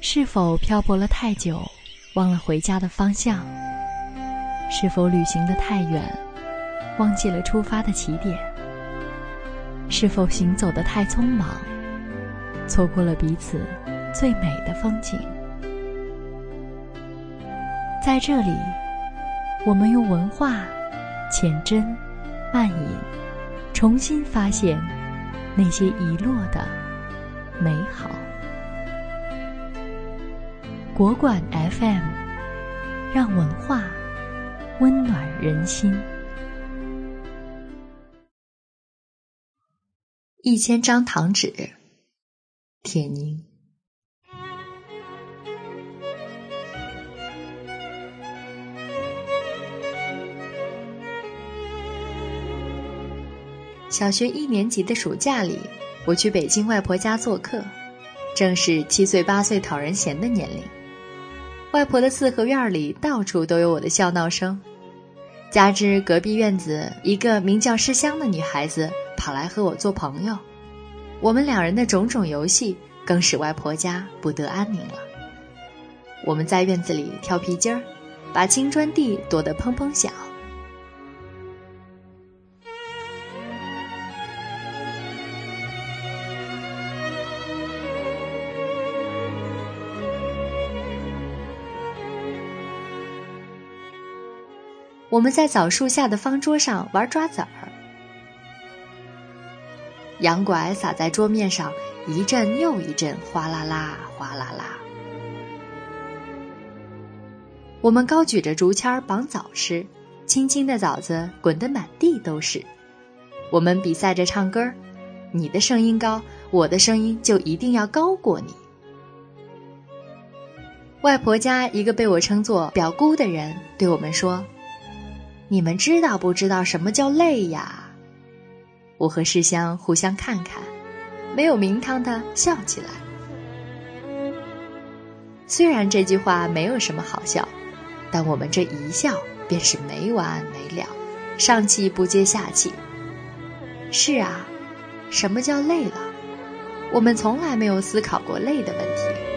是否漂泊了太久，忘了回家的方向？是否旅行的太远，忘记了出发的起点？是否行走的太匆忙，错过了彼此最美的风景？在这里，我们用文化浅斟慢饮，重新发现那些遗落的美好。国馆 FM，让文化温暖人心。一千张糖纸，铁凝。小学一年级的暑假里，我去北京外婆家做客，正是七岁八岁讨人嫌的年龄。外婆的四合院里到处都有我的笑闹声，加之隔壁院子一个名叫诗香的女孩子跑来和我做朋友，我们两人的种种游戏更使外婆家不得安宁了。我们在院子里跳皮筋儿，把青砖地跺得砰砰响。我们在枣树下的方桌上玩抓子儿，羊拐撒在桌面上，一阵又一阵，哗啦啦，哗啦啦。我们高举着竹签绑枣吃，青青的枣子滚得满地都是。我们比赛着唱歌，你的声音高，我的声音就一定要高过你。外婆家一个被我称作表姑的人对我们说。你们知道不知道什么叫累呀？我和世香互相看看，没有名堂的笑起来。虽然这句话没有什么好笑，但我们这一笑便是没完没了，上气不接下气。是啊，什么叫累了？我们从来没有思考过累的问题。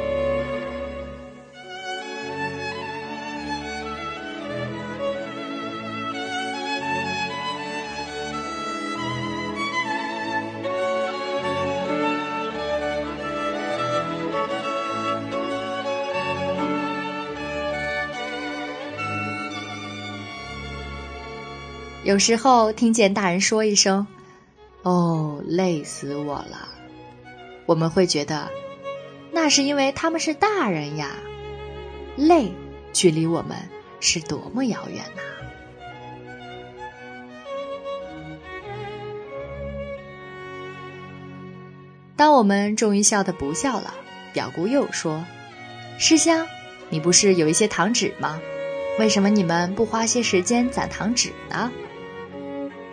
有时候听见大人说一声“哦，累死我了”，我们会觉得，那是因为他们是大人呀，累距离我们是多么遥远呐！当我们终于笑得不笑了，表姑又说：“诗香，你不是有一些糖纸吗？为什么你们不花些时间攒糖纸呢？”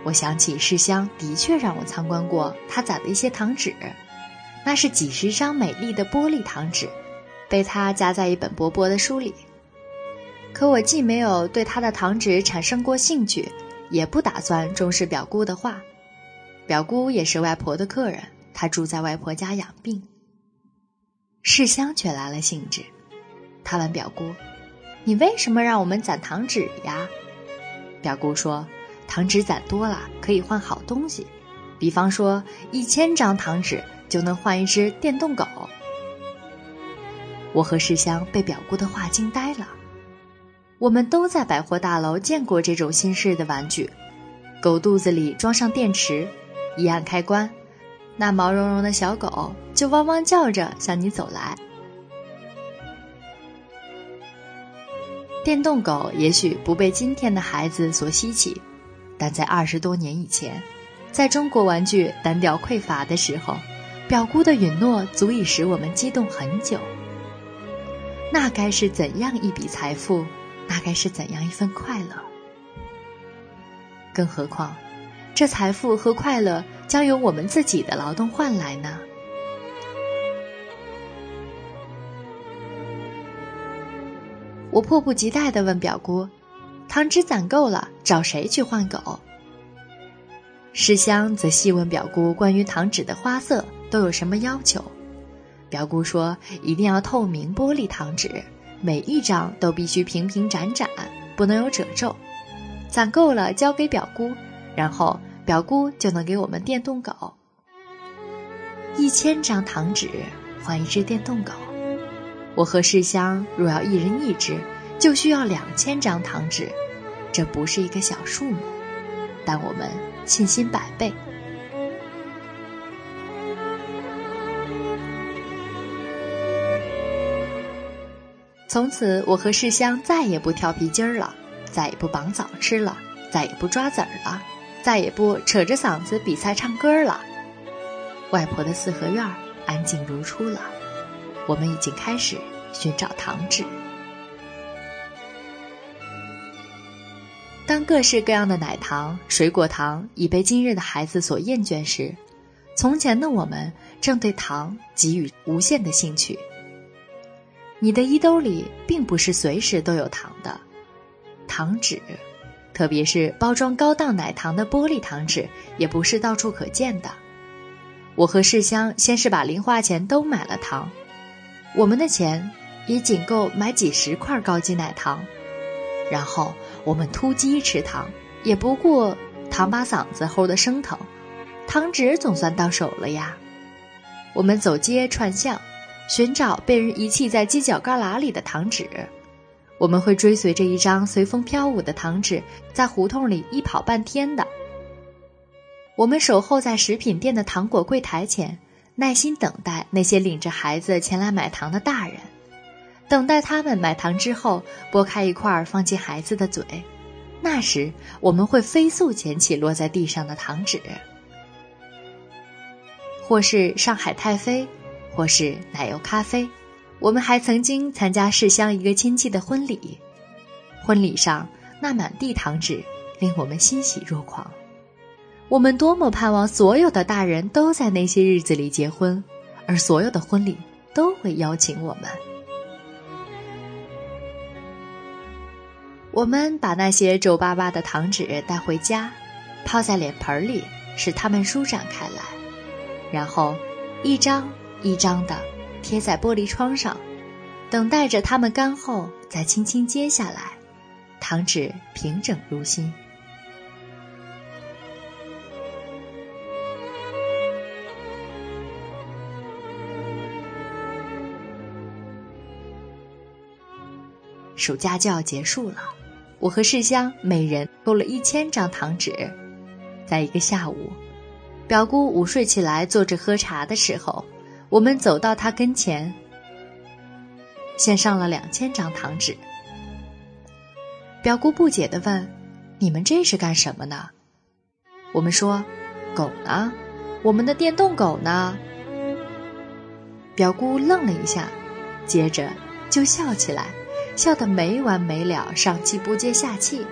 我想起世香的确让我参观过她攒的一些糖纸，那是几十张美丽的玻璃糖纸，被她夹在一本薄薄的书里。可我既没有对她的糖纸产生过兴趣，也不打算重视表姑的话。表姑也是外婆的客人，她住在外婆家养病。世香却来了兴致，她问表姑：“你为什么让我们攒糖纸呀？”表姑说。糖纸攒多了可以换好东西，比方说一千张糖纸就能换一只电动狗。我和世香被表姑的话惊呆了。我们都在百货大楼见过这种新式的玩具，狗肚子里装上电池，一按开关，那毛茸茸的小狗就汪汪叫着向你走来。电动狗也许不被今天的孩子所稀奇。但在二十多年以前，在中国玩具单调匮乏的时候，表姑的允诺足以使我们激动很久。那该是怎样一笔财富？那该是怎样一份快乐？更何况，这财富和快乐将由我们自己的劳动换来呢？我迫不及待地问表姑。糖纸攒够了，找谁去换狗？诗香则细问表姑关于糖纸的花色都有什么要求。表姑说一定要透明玻璃糖纸，每一张都必须平平展展，不能有褶皱。攒够了交给表姑，然后表姑就能给我们电动狗。一千张糖纸换一只电动狗，我和世香若要一人一只，就需要两千张糖纸，这不是一个小数目，但我们信心百倍。从此，我和世香再也不跳皮筋儿了，再也不绑枣吃了，再也不抓籽儿了，再也不扯着嗓子比赛唱歌了。外婆的四合院安静如初了，我们已经开始寻找糖纸。当各式各样的奶糖、水果糖已被今日的孩子所厌倦时，从前的我们正对糖给予无限的兴趣。你的衣兜里并不是随时都有糖的，糖纸，特别是包装高档奶糖的玻璃糖纸，也不是到处可见的。我和世香先是把零花钱都买了糖，我们的钱也仅够买几十块高级奶糖，然后我们突击吃糖，也不过糖把嗓子齁得生疼，糖纸总算到手了呀。我们走街串巷。寻找被人遗弃在犄角旮旯里的糖纸，我们会追随着一张随风飘舞的糖纸，在胡同里一跑半天的。我们守候在食品店的糖果柜台前，耐心等待那些领着孩子前来买糖的大人，等待他们买糖之后剥开一块放进孩子的嘴，那时我们会飞速捡起落在地上的糖纸，或是上海太妃。或是奶油咖啡，我们还曾经参加市乡一个亲戚的婚礼，婚礼上那满地糖纸令我们欣喜若狂。我们多么盼望所有的大人都在那些日子里结婚，而所有的婚礼都会邀请我们。我们把那些皱巴巴的糖纸带回家，泡在脸盆里，使它们舒展开来，然后一张。一张的贴在玻璃窗上，等待着它们干后再轻轻揭下来，糖纸平整如新。暑假就要结束了，我和世香每人勾了一千张糖纸，在一个下午，表姑午睡起来坐着喝茶的时候。我们走到她跟前，献上了两千张糖纸。表姑不解地问：“你们这是干什么呢？”我们说：“狗呢？我们的电动狗呢？”表姑愣了一下，接着就笑起来，笑得没完没了，上气不接下气。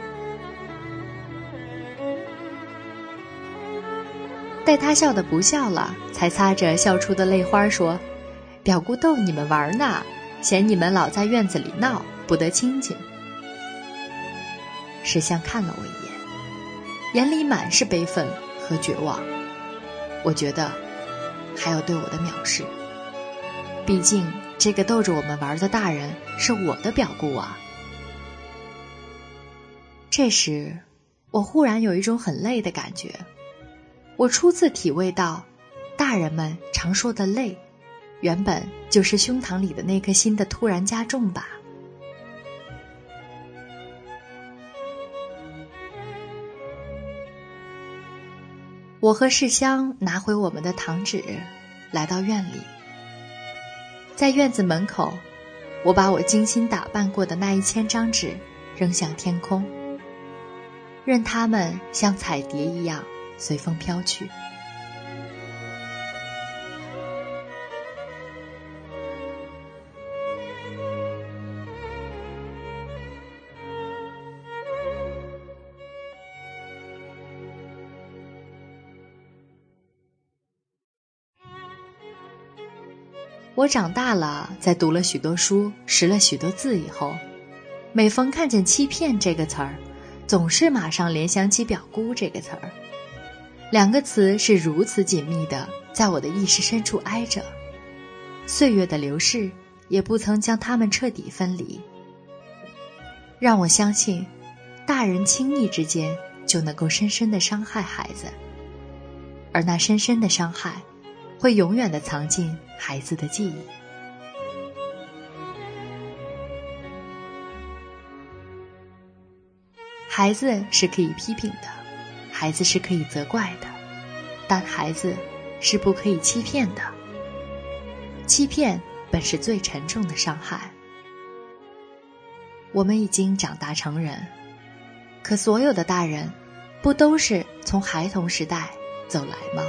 待他笑得不笑了，才擦着笑出的泪花说：“表姑逗你们玩呢，嫌你们老在院子里闹，不得清静。”石像看了我一眼，眼里满是悲愤和绝望。我觉得，还有对我的藐视。毕竟，这个逗着我们玩的大人是我的表姑啊。这时，我忽然有一种很累的感觉。我初次体味到，大人们常说的累，原本就是胸膛里的那颗心的突然加重吧。我和世香拿回我们的糖纸，来到院里，在院子门口，我把我精心打扮过的那一千张纸扔向天空，任它们像彩蝶一样。随风飘去。我长大了，在读了许多书、识了许多字以后，每逢看见“欺骗”这个词儿，总是马上联想起“表姑”这个词儿。两个词是如此紧密的，在我的意识深处挨着，岁月的流逝也不曾将他们彻底分离。让我相信，大人轻易之间就能够深深的伤害孩子，而那深深的伤害，会永远的藏进孩子的记忆。孩子是可以批评的，孩子是可以责怪的，但孩子是不可以欺骗的。欺骗本是最沉重的伤害。我们已经长大成人，可所有的大人，不都是从孩童时代走来吗？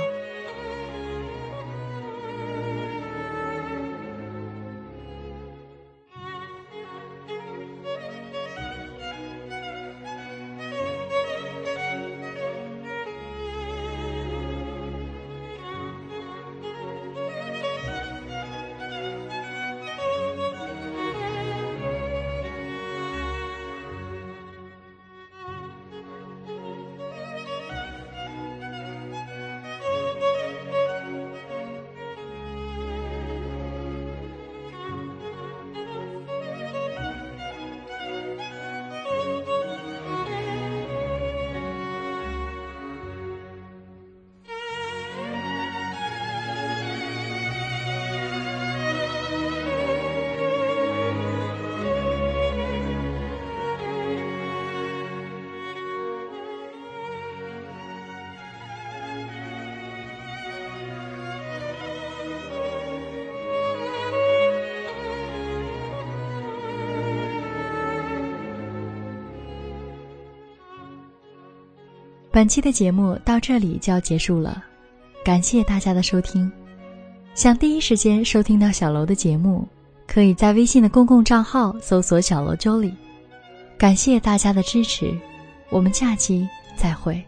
本期的节目到这里就要结束了，感谢大家的收听。想第一时间收听到小楼的节目，可以在微信的公共账号搜索“小楼周礼。感谢大家的支持，我们下期再会。